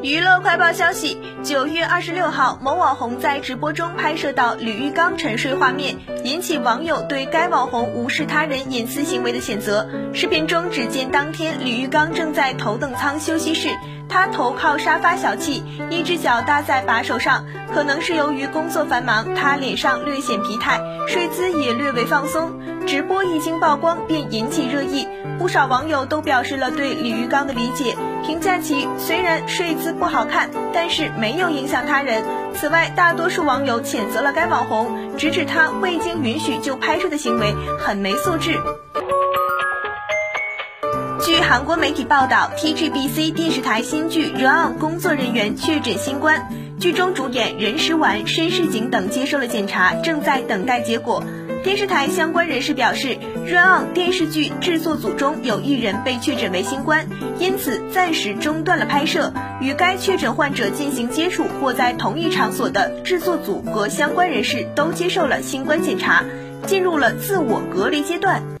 娱乐快报消息：九月二十六号，某网红在直播中拍摄到李玉刚沉睡画面，引起网友对该网红无视他人隐私行为的谴责。视频中，只见当天李玉刚正在头等舱休息室，他头靠沙发小憩，一只脚搭在把手上，可能是由于工作繁忙，他脸上略显疲态，睡姿也略为放松。直播一经曝光，便引起热议，不少网友都表示了对李玉刚的理解，评价其虽然睡姿不好看，但是没有影响他人。此外，大多数网友谴责了该网红，直指他未经允许就拍摄的行为很没素质。据韩国媒体报道，TGBC 电视台新剧《Run》工作人员确诊新冠，剧中主演任时完、申世景等接受了检查，正在等待结果。电视台相关人士表示，《Run》电视剧制作组中有一人被确诊为新冠，因此暂时中断了拍摄。与该确诊患者进行接触或在同一场所的制作组和相关人士都接受了新冠检查，进入了自我隔离阶段。